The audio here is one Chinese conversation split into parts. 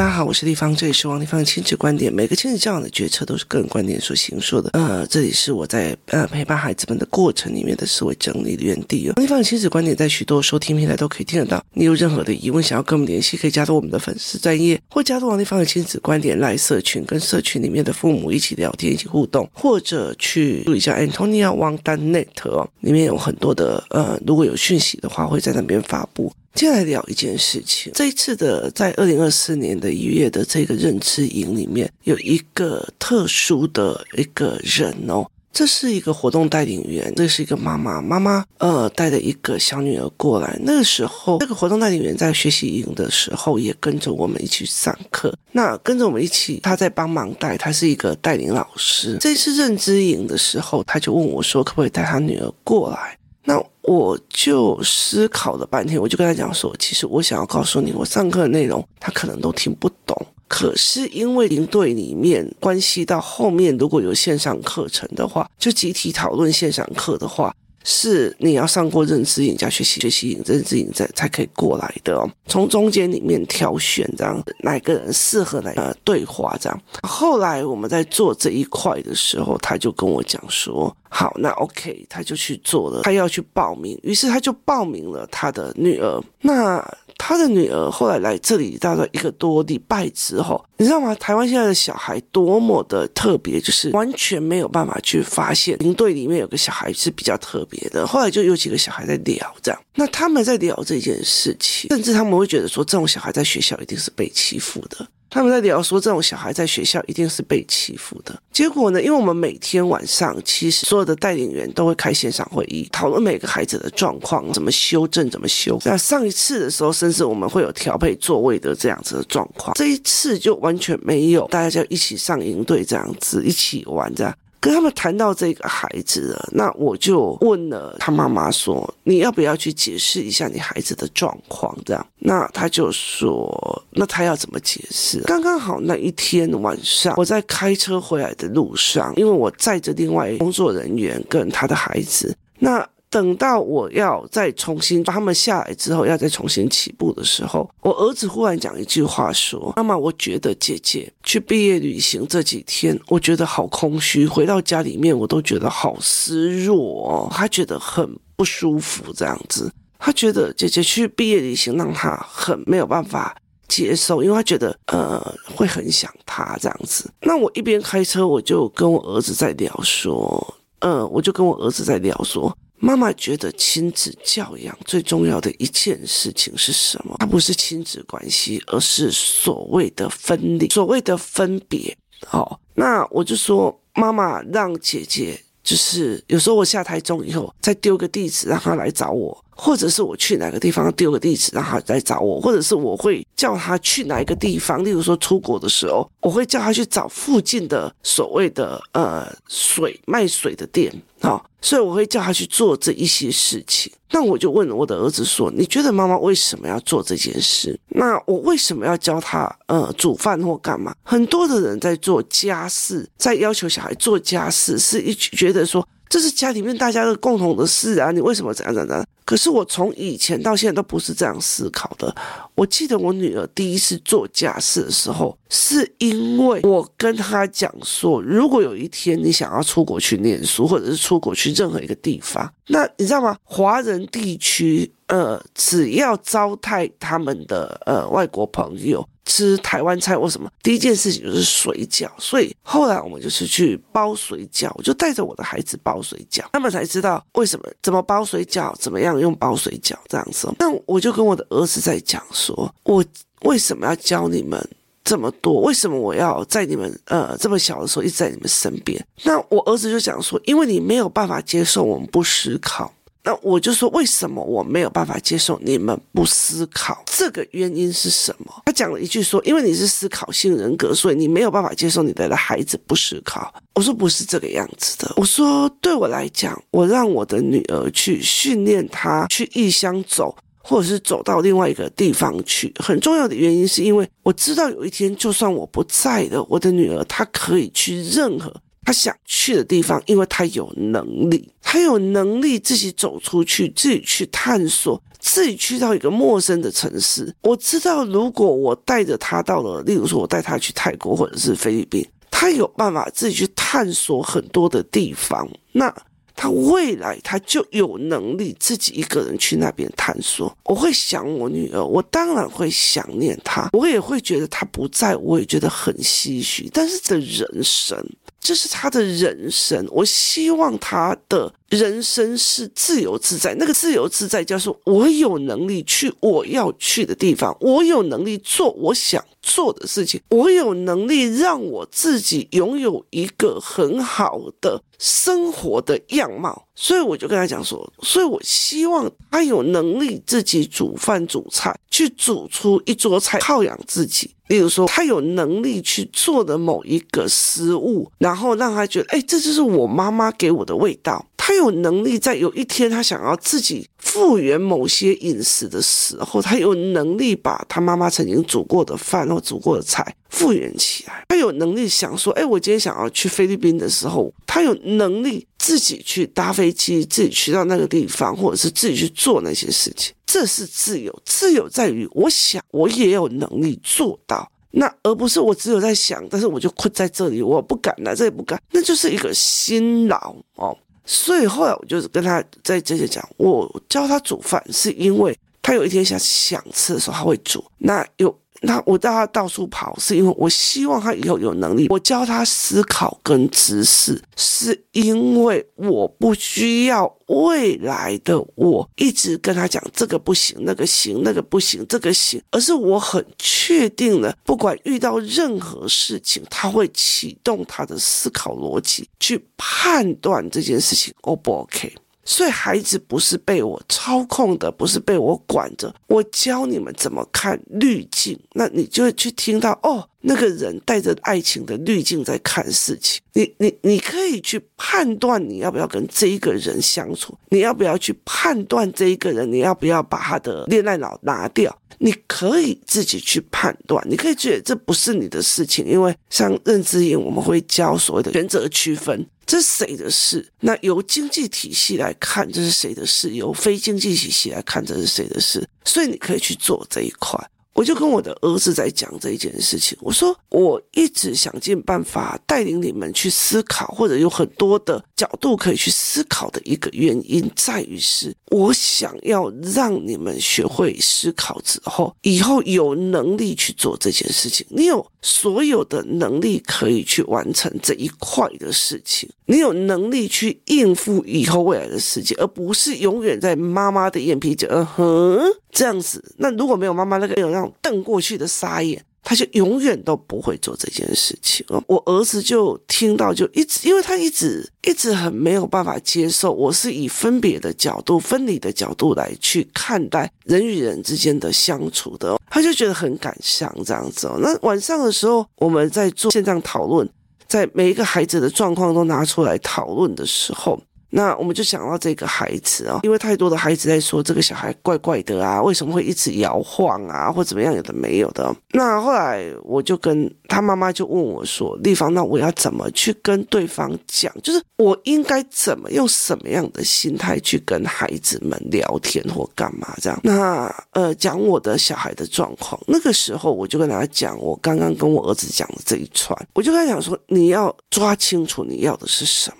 大家好，我是丽芳，这里是王立芳的亲子观点。每个亲子教养的决策都是个人观点所形塑的。呃，这里是我在呃陪伴孩子们的过程里面的思维整理的园地哦。王立芳的亲子观点在许多收听平台都可以听得到。你有任何的疑问想要跟我们联系，可以加入我们的粉丝专业，或加入王立芳的亲子观点来社群，跟社群里面的父母一起聊天，一起互动，或者去注意一下 Antonia Wang Net 哦，里面有很多的呃，如果有讯息的话，会在那边发布。接下来聊一件事情，这一次的在二零二四年的一月的这个认知营里面，有一个特殊的一个人哦，这是一个活动带领员，这是一个妈妈，妈妈呃带着一个小女儿过来。那个时候，这个活动带领员在学习营的时候，也跟着我们一起上课。那跟着我们一起，他在帮忙带，他是一个带领老师。这次认知营的时候，他就问我说，可不可以带他女儿过来？那我就思考了半天，我就跟他讲说，其实我想要告诉你，我上课的内容他可能都听不懂，可是因为营队里面关系到后面如果有线上课程的话，就集体讨论线上课的话。是你要上过认知营加学习学习营认知营才才可以过来的哦。从中间里面挑选这样，哪个人适合哪呃对话这样。后来我们在做这一块的时候，他就跟我讲说：“好，那 OK，他就去做了，他要去报名。”于是他就报名了他的女儿。那他的女儿后来来这里大概一个多礼拜之后，你知道吗？台湾现在的小孩多么的特别，就是完全没有办法去发现营队里面有个小孩是比较特别的。后来就有几个小孩在聊这样，那他们在聊这件事情，甚至他们会觉得说，这种小孩在学校一定是被欺负的。他们在聊说，这种小孩在学校一定是被欺负的。结果呢，因为我们每天晚上其实所有的带领员都会开线上会议，讨论每个孩子的状况，怎么修正，怎么修。那上一次的时候，甚至我们会有调配座位的这样子的状况。这一次就完全没有，大家就一起上营队这样子，一起玩这样。跟他们谈到这个孩子了，那我就问了他妈妈说：“你要不要去解释一下你孩子的状况？”这样，那他就说：“那他要怎么解释？”刚刚好那一天晚上，我在开车回来的路上，因为我载着另外工作人员跟他的孩子，那。等到我要再重新把他们下来之后，要再重新起步的时候，我儿子忽然讲一句话说：“妈妈，我觉得姐姐去毕业旅行这几天，我觉得好空虚，回到家里面我都觉得好失落哦，他觉得很不舒服这样子。他觉得姐姐去毕业旅行让他很没有办法接受，因为他觉得呃会很想他这样子。那我一边开车，我就跟我儿子在聊说，呃，我就跟我儿子在聊说。”妈妈觉得亲子教养最重要的一件事情是什么？它不是亲子关系，而是所谓的分离，所谓的分别。好，那我就说，妈妈让姐姐，就是有时候我下台中以后，再丢个地址让她来找我。或者是我去哪个地方丢个地址让他来找我，或者是我会叫他去哪一个地方，例如说出国的时候，我会叫他去找附近的所谓的呃水卖水的店，好，所以我会叫他去做这一些事情。那我就问我的儿子说：“你觉得妈妈为什么要做这件事？那我为什么要教他呃煮饭或干嘛？”很多的人在做家事，在要求小孩做家事，是一觉得说。这是家里面大家的共同的事啊！你为什么怎样怎样？可是我从以前到现在都不是这样思考的。我记得我女儿第一次做家事的时候，是因为我跟她讲说，如果有一天你想要出国去念书，或者是出国去任何一个地方，那你知道吗？华人地区，呃，只要招待他们的呃外国朋友。吃台湾菜或什么，第一件事情就是水饺，所以后来我们就是去包水饺，我就带着我的孩子包水饺，他们才知道为什么怎么包水饺，怎么样用包水饺这样子。那我就跟我的儿子在讲说，我为什么要教你们这么多？为什么我要在你们呃这么小的时候一直在你们身边？那我儿子就讲说，因为你没有办法接受我们不思考。那我就说，为什么我没有办法接受你们不思考？这个原因是什么？他讲了一句说，因为你是思考性人格，所以你没有办法接受你的孩子不思考。我说不是这个样子的。我说对我来讲，我让我的女儿去训练她去异乡走，或者是走到另外一个地方去，很重要的原因是因为我知道有一天，就算我不在了，我的女儿她可以去任何。他想去的地方，因为他有能力，他有能力自己走出去，自己去探索，自己去到一个陌生的城市。我知道，如果我带着他到了，例如说，我带他去泰国或者是菲律宾，他有办法自己去探索很多的地方。那。他未来他就有能力自己一个人去那边探索。我会想我女儿，我当然会想念她，我也会觉得她不在，我也觉得很唏嘘。但是这人生，这是他的人生，我希望他的人生是自由自在。那个自由自在，就是我有能力去我要去的地方，我有能力做我想做的事情，我有能力让我自己拥有一个很好的生活的样貌。所以我就跟他讲说，所以我希望他有能力自己煮饭煮菜，去煮出一桌菜犒养自己。例如说，他有能力去做的某一个食物，然后让他觉得，哎，这就是我妈妈给我的味道。他有能力在有一天他想要自己复原某些饮食的时候，他有能力把他妈妈曾经煮过的饭或煮过的菜复原起来。他有能力想说，哎，我今天想要去菲律宾的时候，他有能力自己去搭飞机，自己去到那个地方，或者是自己去做那些事情。这是自由，自由在于我想，我也有能力做到，那而不是我只有在想，但是我就困在这里，我不敢来，这也不敢，那就是一个辛劳哦。所以后来我就是跟他在这些讲，我教他煮饭，是因为他有一天想想吃的时候，他会煮，那有。那我带他到处跑，是因为我希望他以后有能力。我教他思考跟知识，是因为我不需要未来的我一直跟他讲这个不行，那个行，那个不行，这个行，而是我很确定的，不管遇到任何事情，他会启动他的思考逻辑去判断这件事情 O 不 OK。所以孩子不是被我操控的，不是被我管着。我教你们怎么看滤镜，那你就会去听到哦，那个人带着爱情的滤镜在看事情。你你你可以去判断你要不要跟这一个人相处，你要不要去判断这一个人，你要不要把他的恋爱脑拿掉？你可以自己去判断，你可以觉得这不是你的事情，因为像认知营我们会教所谓的原则区分。这是谁的事？那由经济体系来看，这是谁的事？由非经济体系来看，这是谁的事？所以你可以去做这一块。我就跟我的儿子在讲这一件事情。我说，我一直想尽办法带领你们去思考，或者有很多的角度可以去思考的一个原因，在于是我想要让你们学会思考之后，以后有能力去做这件事情。你有所有的能力可以去完成这一块的事情，你有能力去应付以后未来的世界，而不是永远在妈妈的眼皮子，嗯哼。这样子，那如果没有妈妈那个有瞪过去的沙眼，他就永远都不会做这件事情。我儿子就听到，就一直，因为他一直一直很没有办法接受，我是以分别的角度、分离的角度来去看待人与人之间的相处的，他就觉得很感伤这样子。那晚上的时候，我们在做线上讨论，在每一个孩子的状况都拿出来讨论的时候。那我们就想到这个孩子啊，因为太多的孩子在说这个小孩怪怪的啊，为什么会一直摇晃啊，或怎么样，有的没有的。那后来我就跟他妈妈就问我说：“丽芳，那我要怎么去跟对方讲？就是我应该怎么用什么样的心态去跟孩子们聊天或干嘛这样？”那呃，讲我的小孩的状况，那个时候我就跟他讲我刚刚跟我儿子讲的这一串，我就跟他讲说：“你要抓清楚你要的是什么。”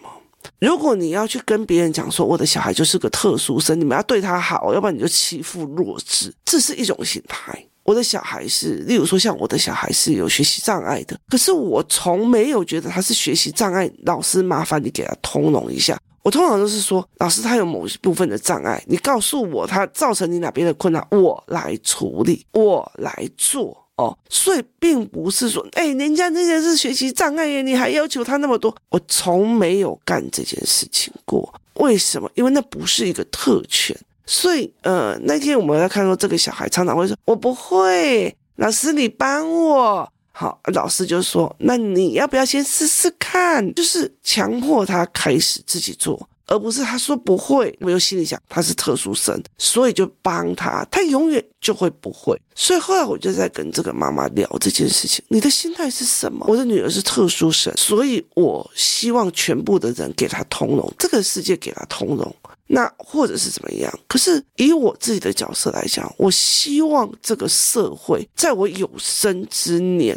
如果你要去跟别人讲说，我的小孩就是个特殊生，你们要对他好，要不然你就欺负弱智，这是一种心态。我的小孩是，例如说像我的小孩是有学习障碍的，可是我从没有觉得他是学习障碍。老师，麻烦你给他通融一下。我通常都是说，老师他有某一部分的障碍，你告诉我他造成你哪边的困难，我来处理，我来做。哦，所以并不是说，哎，人家那些是学习障碍耶，你还要求他那么多？我从没有干这件事情过。为什么？因为那不是一个特权。所以，呃，那天我们在看到这个小孩常常会说：“我不会，老师你帮我。”好，老师就说：“那你要不要先试试看？就是强迫他开始自己做。”而不是他说不会，我又心里想他是特殊生，所以就帮他，他永远就会不会。所以后来我就在跟这个妈妈聊这件事情，你的心态是什么？我的女儿是特殊生，所以我希望全部的人给她通融，这个世界给她通融。那或者是怎么样？可是以我自己的角色来讲，我希望这个社会在我有生之年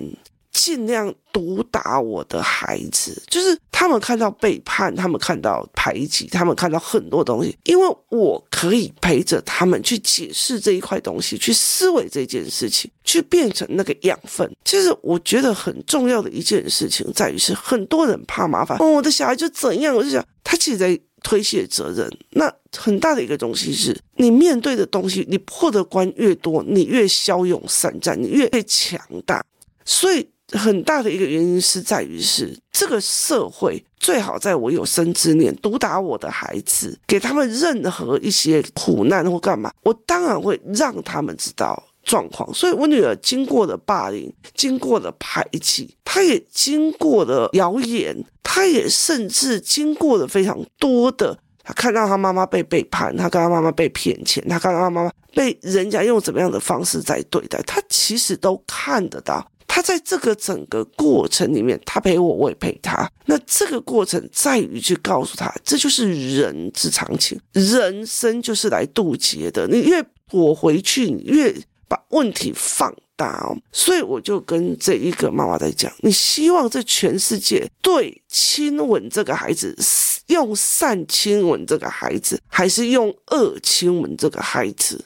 尽量毒打我的孩子，就是他们看到背叛，他们看到排挤，他们看到很多东西，因为我可以陪着他们去解释这一块东西，去思维这件事情，去变成那个养分。其实我觉得很重要的一件事情在于是很多人怕麻烦，哦，我的小孩就怎样，我就想他其实在。推卸责任，那很大的一个东西是你面对的东西，你破的关越多，你越骁勇善战，你越强大。所以很大的一个原因是在于是这个社会最好在我有生之年毒打我的孩子，给他们任何一些苦难或干嘛，我当然会让他们知道状况。所以我女儿经过了霸凌，经过了排挤，她也经过了谣言。她也甚至经过了非常多的，她看到她妈妈被背叛，她看到妈妈被骗钱，她看到他妈妈被人家用怎么样的方式在对待，她其实都看得到。他在这个整个过程里面，他陪我，我也陪他。那这个过程在于去告诉他，这就是人之常情，人生就是来渡劫的。你越躲回去，你越把问题放。大哦，所以我就跟这一个妈妈在讲，你希望这全世界对亲吻这个孩子，用善亲吻这个孩子，还是用恶亲吻这个孩子？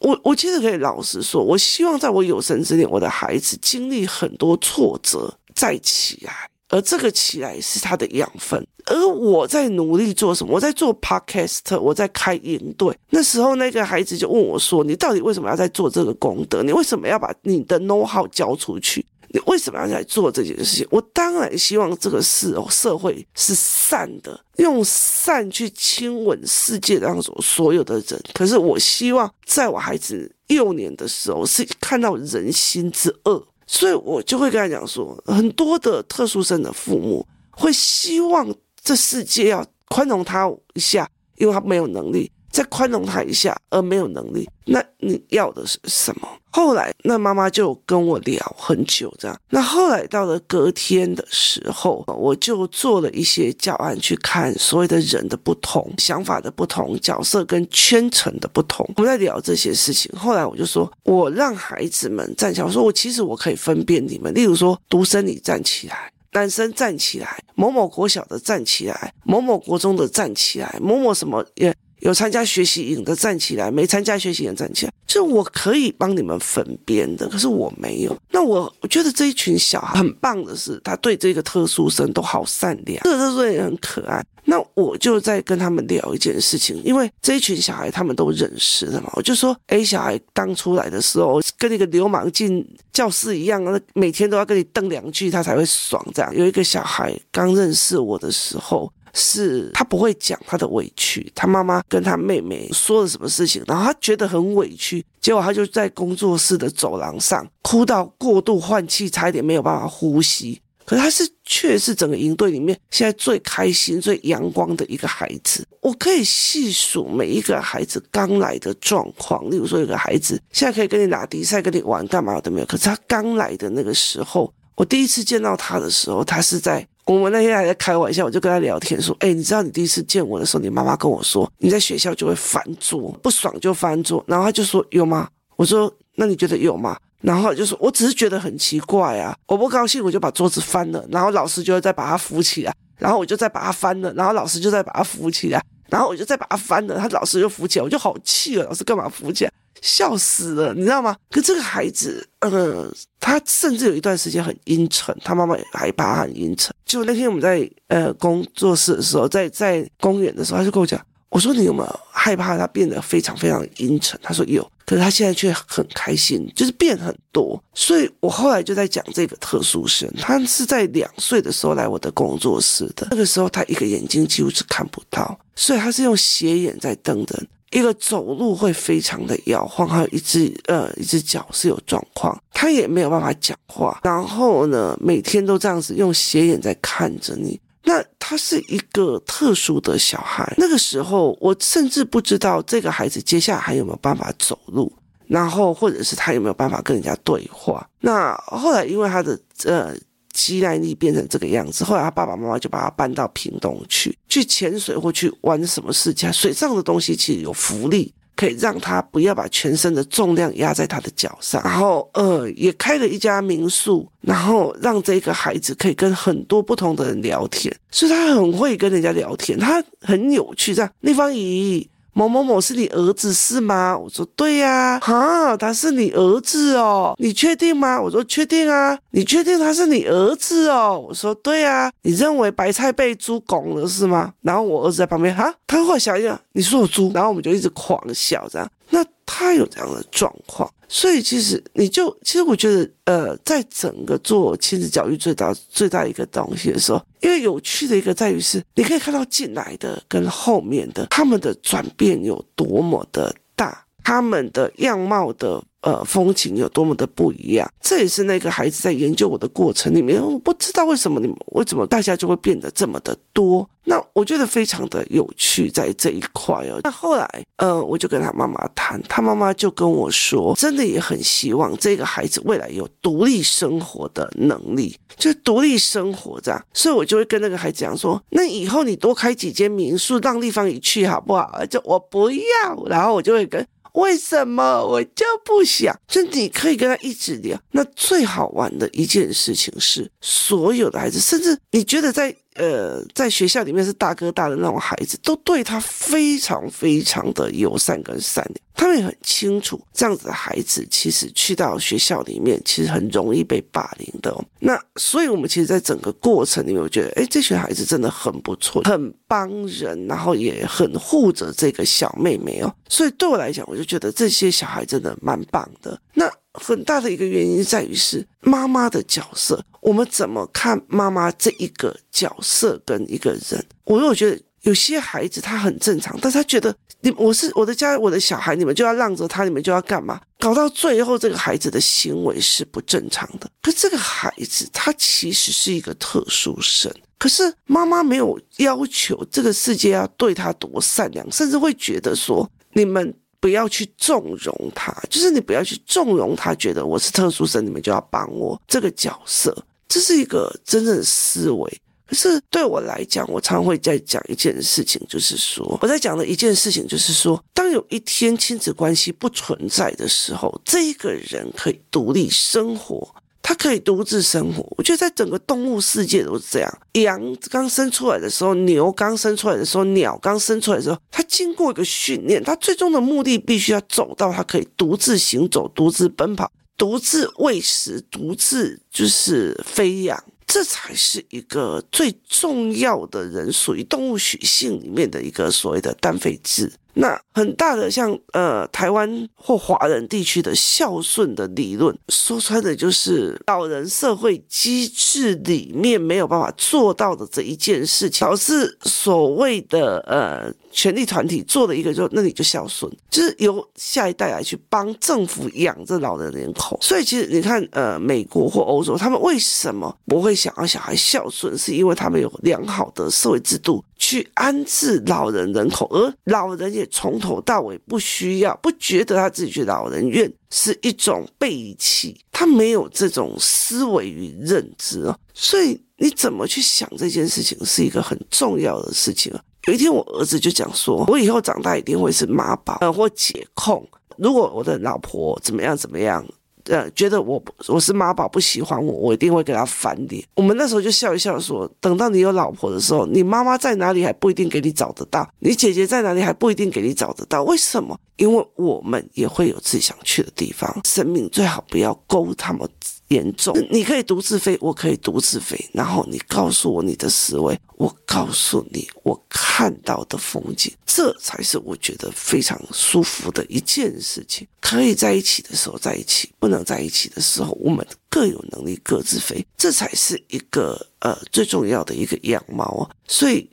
我我其实可以老实说，我希望在我有生之年，我的孩子经历很多挫折再起来。而这个起来是他的养分，而我在努力做什么？我在做 podcast，我在开营队。那时候，那个孩子就问我说：“你到底为什么要在做这个功德？你为什么要把你的 know how 交出去？你为什么要来做这件事情？”我当然希望这个事哦，社会是善的，用善去亲吻世界当中所有的人。可是，我希望在我孩子幼年的时候，是看到人心之恶。所以我就会跟他讲说，很多的特殊生的父母会希望这世界要宽容他一下，因为他没有能力。再宽容他一下，而没有能力，那你要的是什么？后来那妈妈就跟我聊很久，这样。那后来到了隔天的时候，我就做了一些教案，去看所谓的人的不同、想法的不同、角色跟圈层的不同。我们在聊这些事情。后来我就说，我让孩子们站起来，我说我其实我可以分辨你们。例如说，独生女站起来，男生站起来，某某国小的站起来，某某国中的站起来，某某什么也。有参加学习营的站起来，没参加学习营站起来，就我可以帮你们分辨的，可是我没有。那我我觉得这一群小孩很棒的是，他对这个特殊生都好善良，这个特殊生也很可爱。那我就在跟他们聊一件事情，因为这一群小孩他们都认识的嘛，我就说，A 小孩刚出来的时候，跟那个流氓进教室一样，那每天都要跟你瞪两句，他才会爽。这样有一个小孩刚认识我的时候。是他不会讲他的委屈，他妈妈跟他妹妹说了什么事情，然后他觉得很委屈，结果他就在工作室的走廊上哭到过度换气，差一点没有办法呼吸。可是他是却是整个营队里面现在最开心、最阳光的一个孩子。我可以细数每一个孩子刚来的状况，例如说有个孩子现在可以跟你打比赛、跟你玩干嘛都没有，可是他刚来的那个时候，我第一次见到他的时候，他是在。我们那天还在开玩笑，我就跟他聊天说：“哎，你知道你第一次见我的时候，你妈妈跟我说你在学校就会翻桌，不爽就翻桌。”然后他就说：“有吗？”我说：“那你觉得有吗？”然后就说：“我只是觉得很奇怪啊，我不高兴我就把桌子翻了，然后老师就会再把它扶起来，然后我就再把它翻了，然后老师就再把它扶起来，然后我就再把它翻了，他老师就扶起来，我就好气了，老师干嘛扶起来？”笑死了，你知道吗？可这个孩子，呃，他甚至有一段时间很阴沉，他妈妈也害怕很阴沉。就那天我们在呃工作室的时候，在在公园的时候，他就跟我讲，我说你有没有害怕他变得非常非常阴沉？他说有，可是他现在却很开心，就是变很多。所以我后来就在讲这个特殊生，他是在两岁的时候来我的工作室的，那个时候他一个眼睛几乎是看不到，所以他是用斜眼在瞪人。一个走路会非常的摇晃，还有一只呃一只脚是有状况，他也没有办法讲话。然后呢，每天都这样子用斜眼在看着你，那他是一个特殊的小孩。那个时候，我甚至不知道这个孩子接下来还有没有办法走路，然后或者是他有没有办法跟人家对话。那后来因为他的呃。肌耐力变成这个样子，后来他爸爸妈妈就把他搬到屏东去，去潜水或去玩什么事情。水上的东西其实有浮力，可以让他不要把全身的重量压在他的脚上。然后，呃，也开了一家民宿，然后让这个孩子可以跟很多不同的人聊天，所以他很会跟人家聊天，他很有趣。这样，丽芳姨。某某某是你儿子是吗？我说对呀，哈，他是你儿子哦，你确定吗？我说确定啊，你确定他是你儿子哦？我说对啊，你认为白菜被猪拱了是吗？然后我儿子在旁边，哈，他会想一想，你说我猪，然后我们就一直狂笑这样。那他有这样的状况。所以其实你就其实我觉得，呃，在整个做亲子教育最大最大一个东西的时候，因为有趣的一个在于是，你可以看到进来的跟后面的他们的转变有多么的大，他们的样貌的。呃，风情有多么的不一样，这也是那个孩子在研究我的过程里面，我不知道为什么你们为什么大家就会变得这么的多。那我觉得非常的有趣在这一块哦。那后来，呃，我就跟他妈妈谈，他妈妈就跟我说，真的也很希望这个孩子未来有独立生活的能力，就独立生活这样。所以我就会跟那个孩子讲说，那以后你多开几间民宿，让丽芳也去好不好？就我不要，然后我就会跟。为什么我就不想？就你可以跟他一直聊。那最好玩的一件事情是，所有的孩子，甚至你觉得在。呃，在学校里面是大哥大的那种孩子，都对他非常非常的友善跟善良。他们也很清楚，这样子的孩子其实去到学校里面，其实很容易被霸凌的哦。那所以，我们其实，在整个过程里面，我觉得，哎，这群孩子真的很不错，很帮人，然后也很护着这个小妹妹哦。所以，对我来讲，我就觉得这些小孩真的蛮棒的。那。很大的一个原因在于是妈妈的角色，我们怎么看妈妈这一个角色跟一个人？我我觉得有些孩子他很正常，但是他觉得你我是我的家我的小孩，你们就要让着他，你们就要干嘛？搞到最后，这个孩子的行为是不正常的。可这个孩子他其实是一个特殊生，可是妈妈没有要求这个世界要对他多善良，甚至会觉得说你们。不要去纵容他，就是你不要去纵容他，觉得我是特殊生，你们就要帮我这个角色，这是一个真正的思维。可是对我来讲，我常会在讲一件事情，就是说我在讲的一件事情，就是说，当有一天亲子关系不存在的时候，这一个人可以独立生活。它可以独自生活，我觉得在整个动物世界都是这样。羊刚生出来的时候，牛刚生出来的时候，鸟刚生出来的时候，它经过一个训练，它最终的目的必须要走到它可以独自行走、独自奔跑、独自喂食、独自就是飞扬，这才是一个最重要的人属于动物属性里面的一个所谓的单非制。那很大的像呃台湾或华人地区的孝顺的理论，说穿的就是老人社会机制里面没有办法做到的这一件事情，导致所谓的呃权力团体做的一个就那你就孝顺，就是由下一代来去帮政府养这老人人口。所以其实你看呃美国或欧洲，他们为什么不会想要小孩孝顺，是因为他们有良好的社会制度。去安置老人人口，而老人也从头到尾不需要，不觉得他自己去老人院是一种背弃，他没有这种思维与认知啊，所以你怎么去想这件事情是一个很重要的事情啊。有一天我儿子就讲说，我以后长大一定会是妈宝呃或解控，如果我的老婆怎么样怎么样。呃，觉得我我是妈宝不喜欢我，我一定会给他翻脸。我们那时候就笑一笑说，等到你有老婆的时候，你妈妈在哪里还不一定给你找得到，你姐姐在哪里还不一定给你找得到。为什么？因为我们也会有自己想去的地方。生命最好不要勾他们。严重，你可以独自飞，我可以独自飞。然后你告诉我你的思维，我告诉你我看到的风景，这才是我觉得非常舒服的一件事情。可以在一起的时候在一起，不能在一起的时候，我们各有能力各自飞，这才是一个呃最重要的一个样貌啊。所以。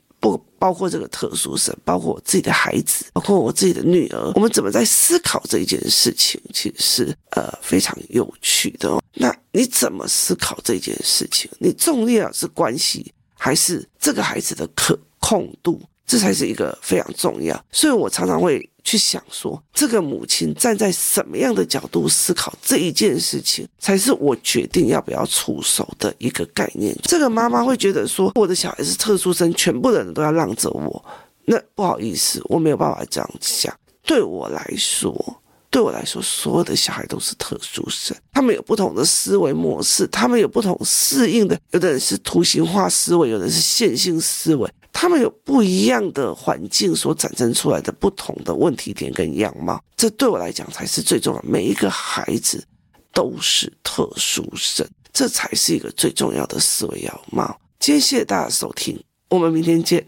包括这个特殊生，包括我自己的孩子，包括我自己的女儿，我们怎么在思考这一件事情，其实是呃非常有趣的哦。那你怎么思考这件事情？你重要是关系，还是这个孩子的可控度？这才是一个非常重要。所以我常常会去想说，这个母亲站在什么样的角度思考这一件事情，才是我决定要不要出手的一个概念。这个妈妈会觉得说，我的小孩是特殊生，全部的人都要让着我。那不好意思，我没有办法这样想。对我来说，对我来说，所有的小孩都是特殊生，他们有不同的思维模式，他们有不同适应的。有的人是图形化思维，有的人是线性思维，他们有不一样的环境所产生出来的不同的问题点跟样貌。这对我来讲才是最重要。每一个孩子都是特殊生，这才是一个最重要的思维样貌。今天谢谢大家收听，我们明天见。